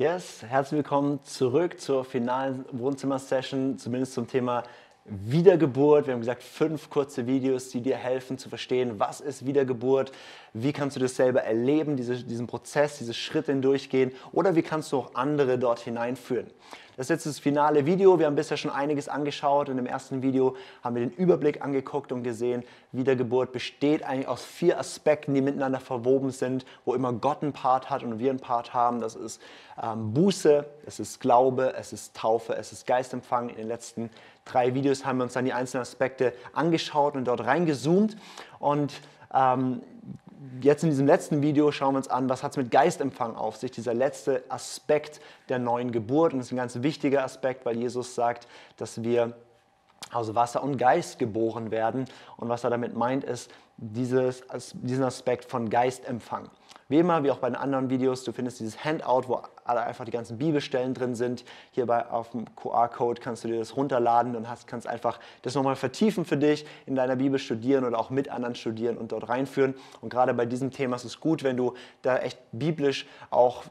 Yes, herzlich willkommen zurück zur finalen Wohnzimmer-Session, zumindest zum Thema Wiedergeburt. Wir haben gesagt, fünf kurze Videos, die dir helfen zu verstehen, was ist Wiedergeburt, wie kannst du das selber erleben, diese, diesen Prozess, diese Schritte hindurchgehen oder wie kannst du auch andere dort hineinführen. Das ist jetzt das finale Video. Wir haben bisher schon einiges angeschaut. In dem ersten Video haben wir den Überblick angeguckt und gesehen, Wiedergeburt besteht eigentlich aus vier Aspekten, die miteinander verwoben sind, wo immer Gott einen Part hat und wir einen Part haben. Das ist ähm, Buße, es ist Glaube, es ist Taufe, es ist Geistempfang. In den letzten drei Videos haben wir uns dann die einzelnen Aspekte angeschaut und dort reingezoomt. Und ähm, jetzt in diesem letzten Video schauen wir uns an, was hat es mit Geistempfang auf sich, dieser letzte Aspekt der neuen Geburt. Und das ist ein ganz wichtiger Aspekt, weil Jesus sagt, dass wir aus Wasser und Geist geboren werden. Und was er damit meint, ist dieses, diesen Aspekt von Geistempfang. Wie immer, wie auch bei den anderen Videos, du findest dieses Handout, wo alle einfach die ganzen Bibelstellen drin sind. Hier bei, auf dem QR-Code kannst du dir das runterladen und hast, kannst einfach das nochmal vertiefen für dich, in deiner Bibel studieren oder auch mit anderen studieren und dort reinführen. Und gerade bei diesem Thema ist es gut, wenn du da echt biblisch auch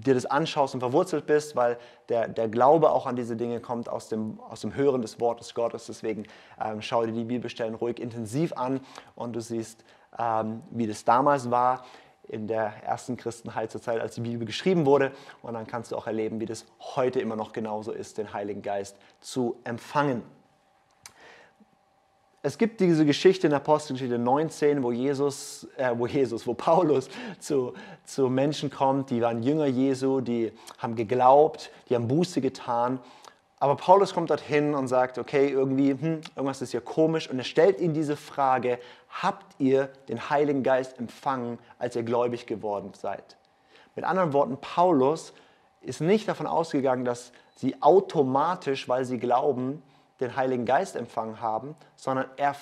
dir das anschaust und verwurzelt bist, weil der, der Glaube auch an diese Dinge kommt aus dem, aus dem Hören des Wortes Gottes. Deswegen ähm, schau dir die Bibelstellen ruhig intensiv an und du siehst, ähm, wie das damals war in der ersten Christenheit zur Zeit, als die Bibel geschrieben wurde. Und dann kannst du auch erleben, wie das heute immer noch genauso ist, den Heiligen Geist zu empfangen. Es gibt diese Geschichte in Apostelgeschichte 19, wo Jesus, äh, wo Jesus, wo Paulus zu, zu Menschen kommt, die waren Jünger Jesu, die haben geglaubt, die haben Buße getan aber Paulus kommt dorthin und sagt, okay, irgendwie, hm, irgendwas ist hier komisch. Und er stellt ihnen diese Frage, habt ihr den Heiligen Geist empfangen, als ihr gläubig geworden seid? Mit anderen Worten, Paulus ist nicht davon ausgegangen, dass sie automatisch, weil sie glauben, den Heiligen Geist empfangen haben, sondern er,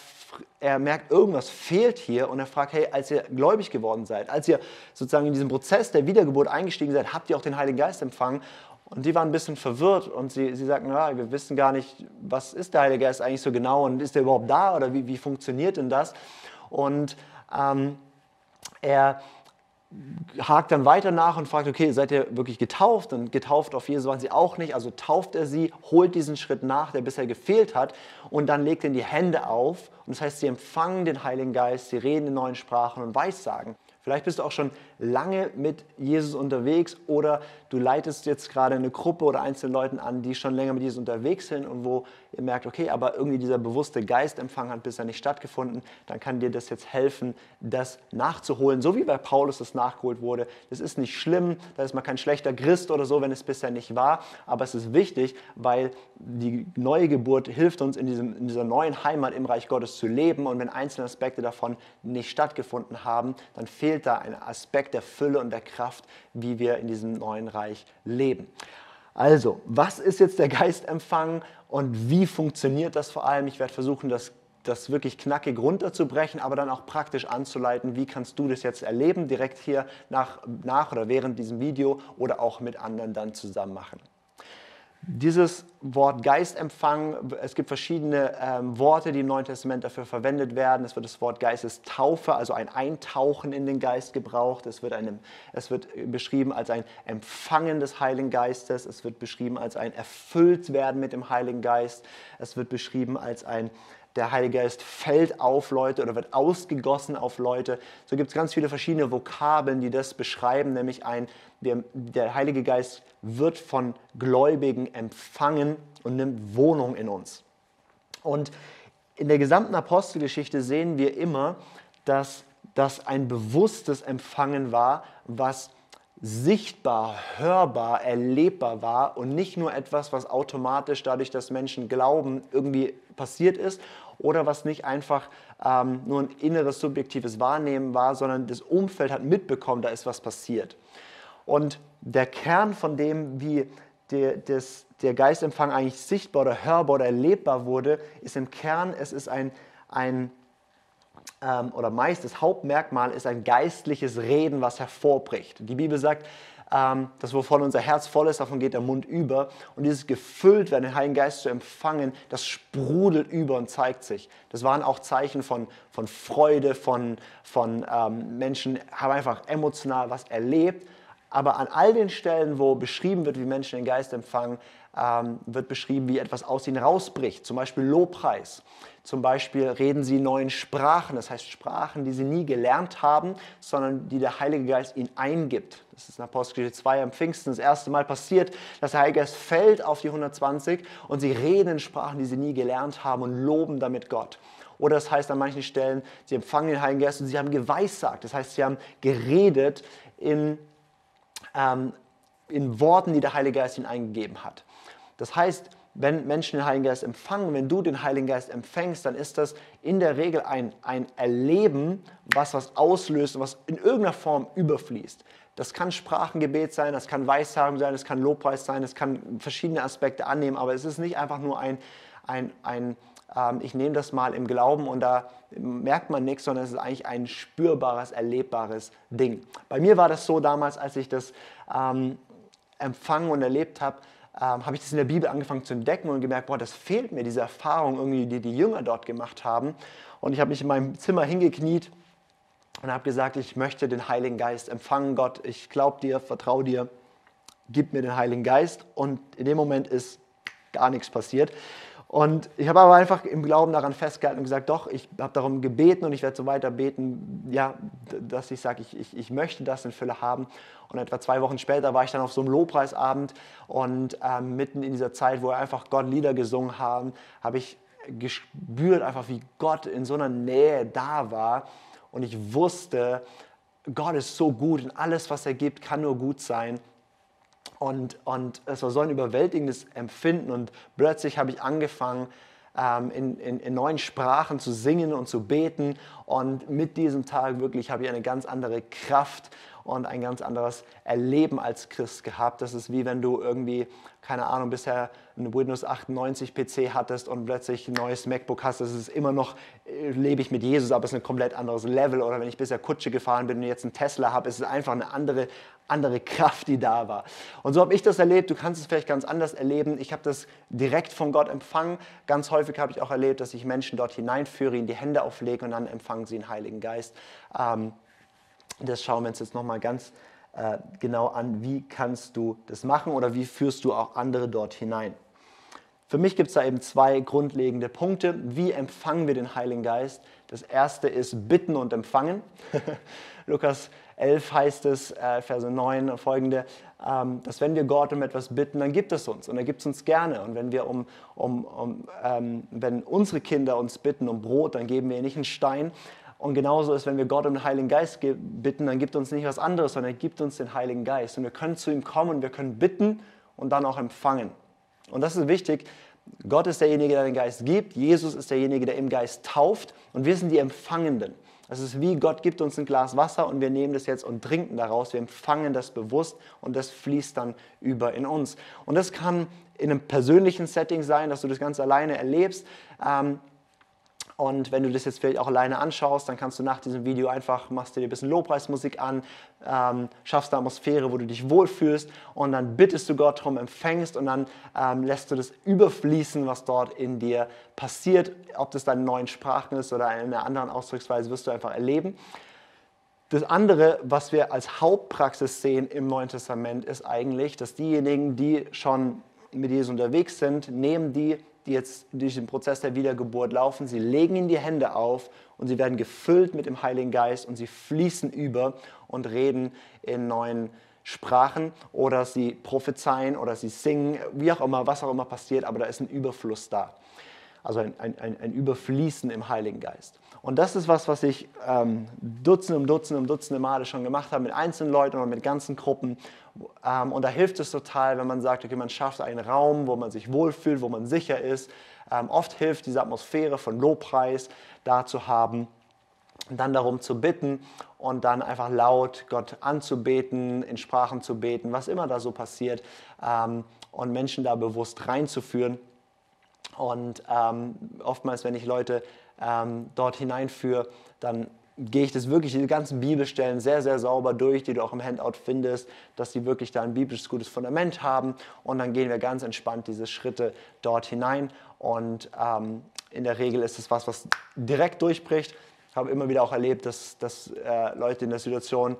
er merkt, irgendwas fehlt hier und er fragt, hey, als ihr gläubig geworden seid, als ihr sozusagen in diesen Prozess der Wiedergeburt eingestiegen seid, habt ihr auch den Heiligen Geist empfangen? Und die waren ein bisschen verwirrt und sie, sie sagten, ja, wir wissen gar nicht, was ist der Heilige Geist eigentlich so genau und ist er überhaupt da oder wie, wie funktioniert denn das? Und ähm, er hakt dann weiter nach und fragt, okay, seid ihr wirklich getauft? Und getauft auf Jesus waren sie auch nicht, also tauft er sie, holt diesen Schritt nach, der bisher gefehlt hat und dann legt er die Hände auf. Und das heißt, sie empfangen den Heiligen Geist, sie reden in neuen Sprachen und Weissagen. Vielleicht bist du auch schon lange mit Jesus unterwegs oder du leitest jetzt gerade eine Gruppe oder einzelne Leute an, die schon länger mit Jesus unterwegs sind und wo ihr merkt, okay, aber irgendwie dieser bewusste Geistempfang hat bisher nicht stattgefunden, dann kann dir das jetzt helfen, das nachzuholen, so wie bei Paulus das nachgeholt wurde. Das ist nicht schlimm, da ist man kein schlechter Christ oder so, wenn es bisher nicht war, aber es ist wichtig, weil die neue Geburt hilft uns in, diesem, in dieser neuen Heimat im Reich Gottes zu leben und wenn einzelne Aspekte davon nicht stattgefunden haben, dann fehlt da ein Aspekt der Fülle und der Kraft, wie wir in diesem neuen Reich leben. Also, was ist jetzt der Geistempfang und wie funktioniert das vor allem? Ich werde versuchen, das, das wirklich knackig runterzubrechen, aber dann auch praktisch anzuleiten, wie kannst du das jetzt erleben, direkt hier nach, nach oder während diesem Video oder auch mit anderen dann zusammen machen. Dieses Wort Geistempfang, es gibt verschiedene ähm, Worte, die im Neuen Testament dafür verwendet werden. Es wird das Wort Geistestaufe, also ein Eintauchen in den Geist gebraucht. Es wird, einem, es wird beschrieben als ein Empfangen des Heiligen Geistes. Es wird beschrieben als ein Erfülltwerden mit dem Heiligen Geist. Es wird beschrieben als ein der Heilige Geist fällt auf Leute oder wird ausgegossen auf Leute. So gibt es ganz viele verschiedene Vokabeln, die das beschreiben, nämlich ein, der, der Heilige Geist wird von Gläubigen empfangen und nimmt Wohnung in uns. Und in der gesamten Apostelgeschichte sehen wir immer, dass das ein bewusstes Empfangen war, was sichtbar, hörbar, erlebbar war und nicht nur etwas, was automatisch dadurch, dass Menschen glauben, irgendwie passiert ist oder was nicht einfach ähm, nur ein inneres subjektives Wahrnehmen war, sondern das Umfeld hat mitbekommen, da ist was passiert. Und der Kern von dem, wie der, des, der Geistempfang eigentlich sichtbar oder hörbar oder erlebbar wurde, ist im Kern, es ist ein, ein ähm, oder meist das Hauptmerkmal ist ein geistliches Reden, was hervorbricht. Die Bibel sagt, das wovon unser Herz voll ist, davon geht der Mund über. Und dieses gefüllt werden, den Heiligen Geist zu empfangen, das sprudelt über und zeigt sich. Das waren auch Zeichen von, von Freude, von, von ähm, Menschen haben einfach emotional was erlebt Aber an all den Stellen, wo beschrieben wird, wie Menschen den Geist empfangen, ähm, wird beschrieben, wie etwas aus ihnen rausbricht. Zum Beispiel Lobpreis. Zum Beispiel reden sie neuen Sprachen, das heißt Sprachen, die sie nie gelernt haben, sondern die der Heilige Geist ihnen eingibt. Das ist in Apostelgeschichte 2 am Pfingsten das erste Mal passiert, dass der Heilige Geist fällt auf die 120 und sie reden in Sprachen, die sie nie gelernt haben und loben damit Gott. Oder das heißt an manchen Stellen, sie empfangen den Heiligen Geist und sie haben geweissagt. Das heißt, sie haben geredet in, ähm, in Worten, die der Heilige Geist ihnen eingegeben hat. Das heißt, wenn Menschen den Heiligen Geist empfangen, wenn du den Heiligen Geist empfängst, dann ist das in der Regel ein, ein Erleben, was was auslöst und was in irgendeiner Form überfließt. Das kann Sprachengebet sein, das kann Weissagung sein, das kann Lobpreis sein, das kann verschiedene Aspekte annehmen, aber es ist nicht einfach nur ein, ein, ein ich nehme das mal im Glauben und da merkt man nichts, sondern es ist eigentlich ein spürbares, erlebbares Ding. Bei mir war das so damals, als ich das ähm, empfangen und erlebt habe, ähm, habe ich das in der Bibel angefangen zu entdecken und gemerkt, boah, das fehlt mir, diese Erfahrung, irgendwie, die die Jünger dort gemacht haben. Und ich habe mich in meinem Zimmer hingekniet und habe gesagt, ich möchte den Heiligen Geist empfangen, Gott, ich glaube dir, vertraue dir, gib mir den Heiligen Geist. Und in dem Moment ist gar nichts passiert. Und ich habe aber einfach im Glauben daran festgehalten und gesagt, doch, ich habe darum gebeten und ich werde so weiter beten, ja, dass ich sage, ich, ich, ich möchte das in Fülle haben. Und etwa zwei Wochen später war ich dann auf so einem Lobpreisabend und ähm, mitten in dieser Zeit, wo wir einfach Gott Lieder gesungen haben, habe ich gespürt einfach, wie Gott in so einer Nähe da war. Und ich wusste, Gott ist so gut und alles, was er gibt, kann nur gut sein. Und, und es war so ein überwältigendes Empfinden. Und plötzlich habe ich angefangen, ähm, in, in, in, neuen Sprachen zu singen und zu beten. Und mit diesem Tag wirklich habe ich eine ganz andere Kraft und ein ganz anderes Erleben als Christ gehabt. Das ist wie wenn du irgendwie, keine Ahnung, bisher einen Windows 98 PC hattest und plötzlich ein neues MacBook hast. Das ist immer noch, äh, lebe ich mit Jesus, aber es ist ein komplett anderes Level. Oder wenn ich bisher Kutsche gefahren bin und jetzt einen Tesla habe, ist es einfach eine andere, andere Kraft, die da war. Und so habe ich das erlebt. Du kannst es vielleicht ganz anders erleben. Ich habe das direkt von Gott empfangen. Ganz häufig habe ich auch erlebt, dass ich Menschen dort hineinführe, ihnen die Hände auflege und dann empfangen sie den Heiligen Geist. Ähm, das schauen wir uns jetzt nochmal ganz äh, genau an. Wie kannst du das machen oder wie führst du auch andere dort hinein? Für mich gibt es da eben zwei grundlegende Punkte. Wie empfangen wir den Heiligen Geist? Das erste ist Bitten und Empfangen. Lukas 11 heißt es, äh, Verse 9 und folgende, dass wenn wir Gott um etwas bitten, dann gibt es uns und er gibt es uns gerne. Und wenn, wir um, um, um ähm, wenn unsere Kinder uns bitten um Brot, dann geben wir ihnen nicht einen Stein, und genauso ist, wenn wir Gott um den Heiligen Geist bitten, dann gibt uns nicht was anderes, sondern er gibt uns den Heiligen Geist. Und wir können zu ihm kommen, wir können bitten und dann auch empfangen. Und das ist wichtig. Gott ist derjenige, der den Geist gibt. Jesus ist derjenige, der im Geist tauft. Und wir sind die Empfangenden. Das ist wie Gott gibt uns ein Glas Wasser und wir nehmen das jetzt und trinken daraus. Wir empfangen das bewusst und das fließt dann über in uns. Und das kann in einem persönlichen Setting sein, dass du das ganz alleine erlebst. Ähm, und wenn du das jetzt vielleicht auch alleine anschaust, dann kannst du nach diesem Video einfach, machst dir ein bisschen Lobpreismusik an, ähm, schaffst eine Atmosphäre, wo du dich wohlfühlst und dann bittest du Gott darum, empfängst und dann ähm, lässt du das überfließen, was dort in dir passiert. Ob das in neuen Sprachen ist oder in einer anderen Ausdrucksweise, wirst du einfach erleben. Das andere, was wir als Hauptpraxis sehen im Neuen Testament, ist eigentlich, dass diejenigen, die schon mit Jesus unterwegs sind, nehmen die die jetzt durch den Prozess der Wiedergeburt laufen. Sie legen ihnen die Hände auf und sie werden gefüllt mit dem Heiligen Geist und sie fließen über und reden in neuen Sprachen oder sie prophezeien oder sie singen, wie auch immer, was auch immer passiert, aber da ist ein Überfluss da. Also ein, ein, ein Überfließen im Heiligen Geist. Und das ist was, was ich ähm, Dutzende um Dutzende um Dutzende Male schon gemacht habe mit einzelnen Leuten oder mit ganzen Gruppen. Ähm, und da hilft es total, wenn man sagt, okay, man schafft einen Raum, wo man sich wohlfühlt, wo man sicher ist. Ähm, oft hilft diese Atmosphäre von Lobpreis da zu haben und dann darum zu bitten und dann einfach laut Gott anzubeten, in Sprachen zu beten, was immer da so passiert ähm, und Menschen da bewusst reinzuführen. Und ähm, oftmals, wenn ich Leute ähm, dort hineinführe, dann gehe ich das wirklich, die ganzen Bibelstellen sehr, sehr sauber durch, die du auch im Handout findest, dass sie wirklich da ein biblisches gutes Fundament haben. Und dann gehen wir ganz entspannt diese Schritte dort hinein. Und ähm, in der Regel ist es was, was direkt durchbricht. Ich habe immer wieder auch erlebt, dass, dass äh, Leute in der Situation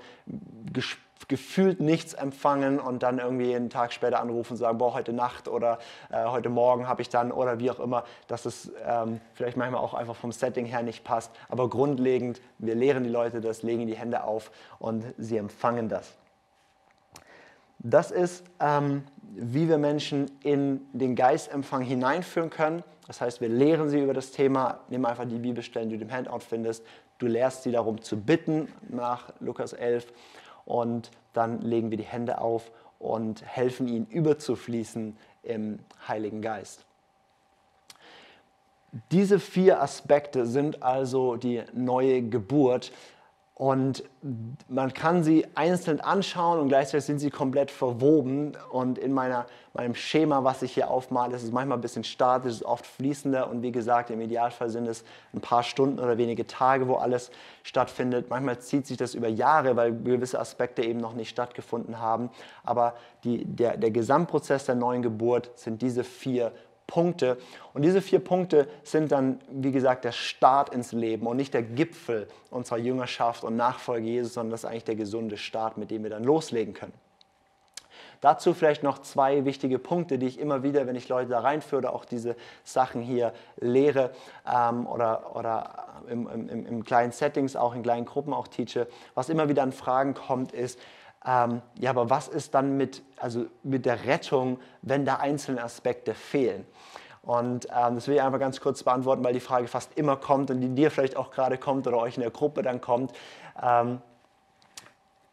gefühlt nichts empfangen und dann irgendwie einen Tag später anrufen und sagen, boah, heute Nacht oder äh, heute Morgen habe ich dann oder wie auch immer, dass es ähm, vielleicht manchmal auch einfach vom Setting her nicht passt. Aber grundlegend, wir lehren die Leute das, legen die Hände auf und sie empfangen das. Das ist, ähm, wie wir Menschen in den Geistempfang hineinführen können. Das heißt, wir lehren sie über das Thema. Nimm einfach die Bibelstellen, die du im Handout findest. Du lehrst sie darum zu bitten nach Lukas 11 und dann legen wir die Hände auf und helfen ihnen überzufließen im Heiligen Geist. Diese vier Aspekte sind also die neue Geburt. Und man kann sie einzeln anschauen und gleichzeitig sind sie komplett verwoben. Und in meiner, meinem Schema, was ich hier aufmale, ist es manchmal ein bisschen statisch, ist oft fließender. Und wie gesagt, im Idealfall sind es ein paar Stunden oder wenige Tage, wo alles stattfindet. Manchmal zieht sich das über Jahre, weil gewisse Aspekte eben noch nicht stattgefunden haben. Aber die, der, der Gesamtprozess der neuen Geburt sind diese vier Punkte. Und diese vier Punkte sind dann, wie gesagt, der Start ins Leben und nicht der Gipfel unserer Jüngerschaft und Nachfolge Jesus, sondern das ist eigentlich der gesunde Start, mit dem wir dann loslegen können. Dazu vielleicht noch zwei wichtige Punkte, die ich immer wieder, wenn ich Leute da reinführe, auch diese Sachen hier lehre ähm, oder, oder im, im, im, kleinen Settings, auch in kleinen Gruppen auch teache. Was immer wieder an Fragen kommt, ist, ähm, ja, aber was ist dann mit, also mit der Rettung, wenn da einzelne Aspekte fehlen? Und ähm, das will ich einfach ganz kurz beantworten, weil die Frage fast immer kommt und die dir vielleicht auch gerade kommt oder euch in der Gruppe dann kommt. Ähm,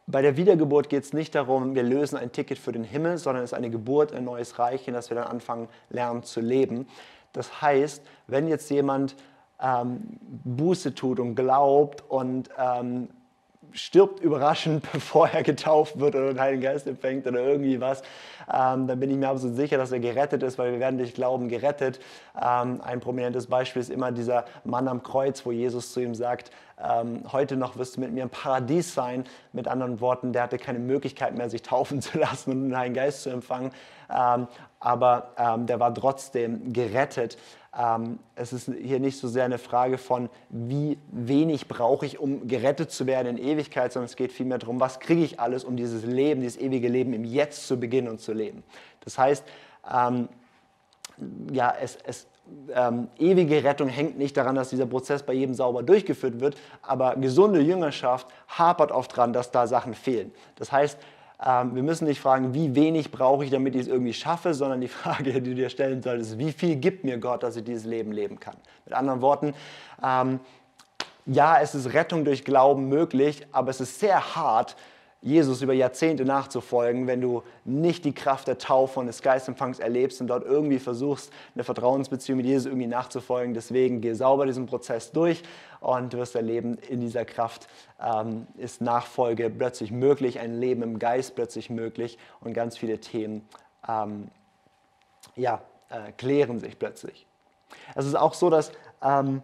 bei der Wiedergeburt geht es nicht darum, wir lösen ein Ticket für den Himmel, sondern es ist eine Geburt, ein neues Reich, in das wir dann anfangen, lernen zu leben. Das heißt, wenn jetzt jemand ähm, Buße tut und glaubt und ähm, stirbt überraschend, bevor er getauft wird oder den Heiligen Geist empfängt oder irgendwie was, ähm, dann bin ich mir absolut sicher, dass er gerettet ist, weil wir werden durch Glauben gerettet. Ähm, ein prominentes Beispiel ist immer dieser Mann am Kreuz, wo Jesus zu ihm sagt, ähm, heute noch wirst du mit mir im Paradies sein. Mit anderen Worten, der hatte keine Möglichkeit mehr, sich taufen zu lassen und den Heiligen Geist zu empfangen, ähm, aber ähm, der war trotzdem gerettet. Ähm, es ist hier nicht so sehr eine Frage von, wie wenig brauche ich, um gerettet zu werden in Ewigkeit, sondern es geht vielmehr darum, was kriege ich alles, um dieses Leben, dieses ewige Leben im Jetzt zu beginnen und zu leben. Das heißt, ähm, ja, es, es ähm, ewige Rettung hängt nicht daran, dass dieser Prozess bei jedem sauber durchgeführt wird, aber gesunde Jüngerschaft hapert oft daran, dass da Sachen fehlen. Das heißt, ähm, wir müssen nicht fragen, wie wenig brauche ich, damit ich es irgendwie schaffe, sondern die Frage, die du dir stellen solltest, wie viel gibt mir Gott, dass ich dieses Leben leben kann. Mit anderen Worten, ähm, ja, es ist Rettung durch Glauben möglich, aber es ist sehr hart, Jesus über Jahrzehnte nachzufolgen, wenn du nicht die Kraft der Taufe und des Geistempfangs erlebst und dort irgendwie versuchst, eine Vertrauensbeziehung mit Jesus irgendwie nachzufolgen. Deswegen geh sauber diesen Prozess durch und du wirst erleben, in dieser Kraft ähm, ist Nachfolge plötzlich möglich, ein Leben im Geist plötzlich möglich und ganz viele Themen ähm, ja, äh, klären sich plötzlich. Es ist auch so, dass ähm,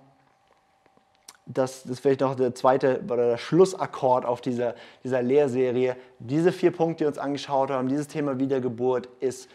das, das ist vielleicht noch der zweite oder der Schlussakkord auf dieser, dieser Lehrserie. Diese vier Punkte, die wir uns angeschaut haben, dieses Thema Wiedergeburt ist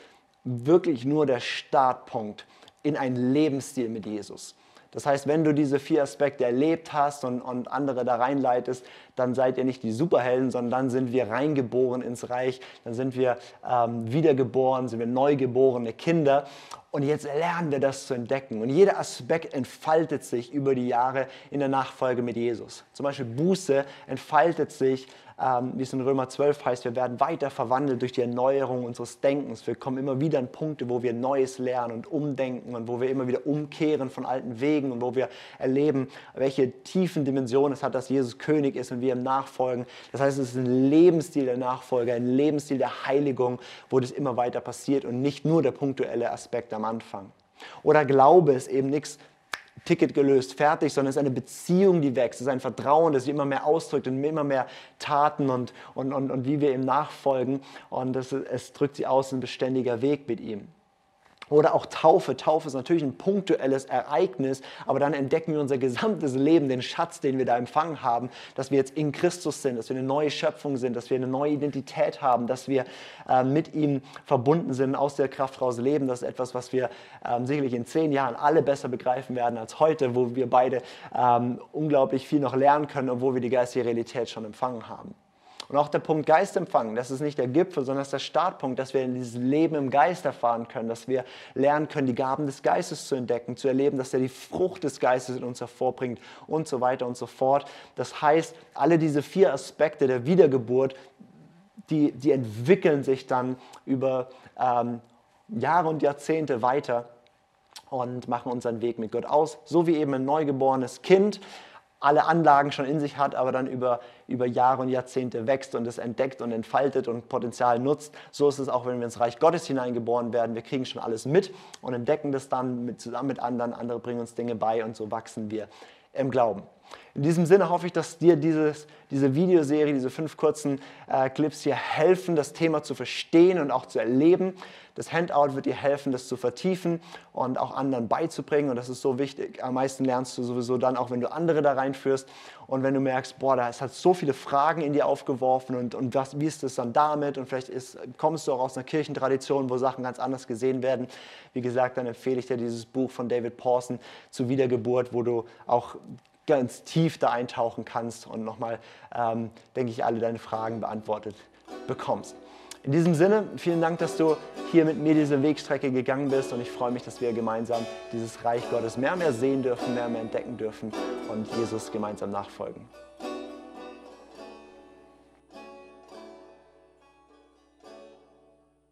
wirklich nur der Startpunkt in einen Lebensstil mit Jesus. Das heißt, wenn du diese vier Aspekte erlebt hast und, und andere da reinleitest, dann seid ihr nicht die Superhelden, sondern dann sind wir reingeboren ins Reich, dann sind wir ähm, wiedergeboren, sind wir neugeborene Kinder. Und jetzt lernen wir das zu entdecken. Und jeder Aspekt entfaltet sich über die Jahre in der Nachfolge mit Jesus. Zum Beispiel Buße entfaltet sich ähm, wie es in Römer 12 heißt, wir werden weiter verwandelt durch die Erneuerung unseres Denkens. Wir kommen immer wieder an Punkte, wo wir Neues lernen und umdenken und wo wir immer wieder umkehren von alten Wegen und wo wir erleben, welche tiefen Dimensionen es hat, dass Jesus König ist und wir ihm nachfolgen. Das heißt, es ist ein Lebensstil der Nachfolge, ein Lebensstil der Heiligung, wo das immer weiter passiert und nicht nur der punktuelle Aspekt am Anfang. Oder Glaube ist eben nichts Ticket gelöst, fertig, sondern es ist eine Beziehung, die wächst. Es ist ein Vertrauen, das sich immer mehr ausdrückt in immer mehr Taten und, und, und, und wie wir ihm nachfolgen. Und das, es drückt sich aus, ein beständiger Weg mit ihm. Oder auch Taufe. Taufe ist natürlich ein punktuelles Ereignis, aber dann entdecken wir unser gesamtes Leben, den Schatz, den wir da empfangen haben, dass wir jetzt in Christus sind, dass wir eine neue Schöpfung sind, dass wir eine neue Identität haben, dass wir äh, mit ihm verbunden sind, aus der Kraft raus leben. Das ist etwas, was wir ähm, sicherlich in zehn Jahren alle besser begreifen werden als heute, wo wir beide ähm, unglaublich viel noch lernen können, obwohl wir die geistige Realität schon empfangen haben. Und auch der Punkt Geistempfang, das ist nicht der Gipfel, sondern das ist der Startpunkt, dass wir in dieses Leben im Geist erfahren können, dass wir lernen können, die Gaben des Geistes zu entdecken, zu erleben, dass er die Frucht des Geistes in uns hervorbringt und so weiter und so fort. Das heißt, alle diese vier Aspekte der Wiedergeburt, die, die entwickeln sich dann über ähm, Jahre und Jahrzehnte weiter und machen unseren Weg mit Gott aus, so wie eben ein neugeborenes Kind alle Anlagen schon in sich hat, aber dann über, über Jahre und Jahrzehnte wächst und es entdeckt und entfaltet und Potenzial nutzt. So ist es auch, wenn wir ins Reich Gottes hineingeboren werden. Wir kriegen schon alles mit und entdecken das dann mit, zusammen mit anderen. Andere bringen uns Dinge bei und so wachsen wir im Glauben. In diesem Sinne hoffe ich, dass dir dieses, diese Videoserie, diese fünf kurzen äh, Clips hier helfen, das Thema zu verstehen und auch zu erleben. Das Handout wird dir helfen, das zu vertiefen und auch anderen beizubringen. Und das ist so wichtig. Am meisten lernst du sowieso dann, auch wenn du andere da reinführst. Und wenn du merkst, boah, da halt so viele Fragen in dir aufgeworfen und, und was, wie ist es dann damit? Und vielleicht ist, kommst du auch aus einer Kirchentradition, wo Sachen ganz anders gesehen werden. Wie gesagt, dann empfehle ich dir dieses Buch von David Pawson zu Wiedergeburt, wo du auch ganz tief da eintauchen kannst und nochmal, ähm, denke ich, alle deine Fragen beantwortet bekommst. In diesem Sinne, vielen Dank, dass du hier mit mir diese Wegstrecke gegangen bist und ich freue mich, dass wir gemeinsam dieses Reich Gottes mehr und mehr sehen dürfen, mehr und mehr entdecken dürfen und Jesus gemeinsam nachfolgen.